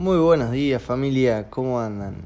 Muy buenos días familia, ¿cómo andan?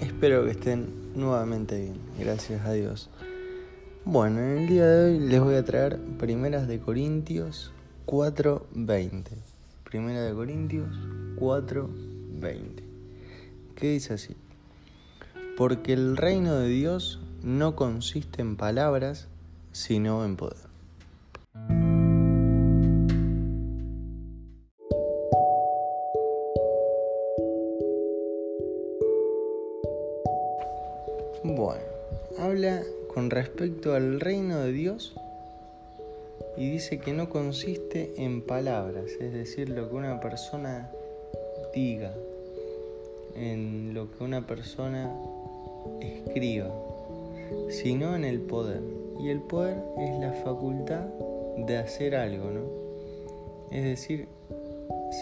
Espero que estén nuevamente bien, gracias a Dios. Bueno, en el día de hoy les voy a traer Primeras de Corintios 4.20. Primera de Corintios 4.20. ¿Qué dice así? Porque el reino de Dios no consiste en palabras, sino en poder. Bueno, habla con respecto al reino de Dios y dice que no consiste en palabras, es decir, lo que una persona diga, en lo que una persona escriba, sino en el poder. Y el poder es la facultad de hacer algo, ¿no? Es decir,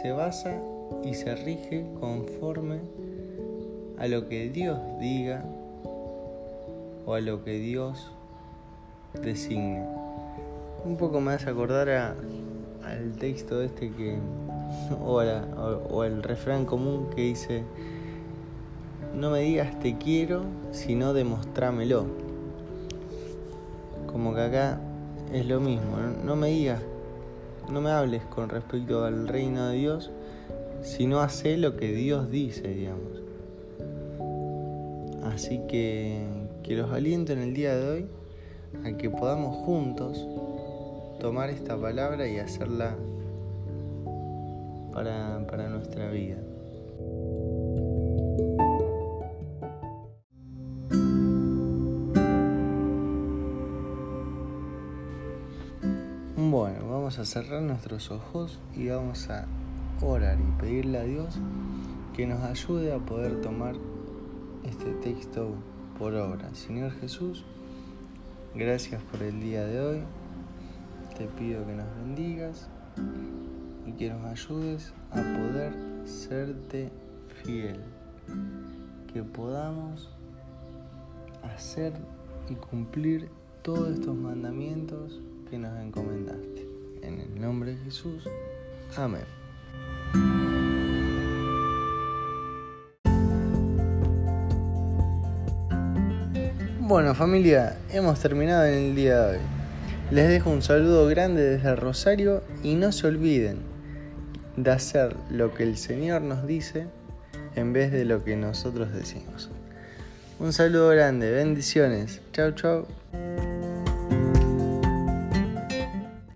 se basa y se rige conforme a lo que Dios diga o a lo que Dios designe. Un poco hace acordar al texto este que, o, o el refrán común que dice, no me digas te quiero, sino demostrámelo. Como que acá es lo mismo, no me digas, no me hables con respecto al reino de Dios, sino hace lo que Dios dice, digamos. Así que que los aliento en el día de hoy a que podamos juntos tomar esta palabra y hacerla para, para nuestra vida. Bueno, vamos a cerrar nuestros ojos y vamos a orar y pedirle a Dios que nos ayude a poder tomar este texto por obra. Señor Jesús, gracias por el día de hoy. Te pido que nos bendigas y que nos ayudes a poder serte fiel. Que podamos hacer y cumplir todos estos mandamientos que nos encomendaste. En el nombre de Jesús. Amén. Bueno familia, hemos terminado en el día de hoy. Les dejo un saludo grande desde Rosario y no se olviden de hacer lo que el Señor nos dice en vez de lo que nosotros decimos. Un saludo grande, bendiciones. Chao, chao.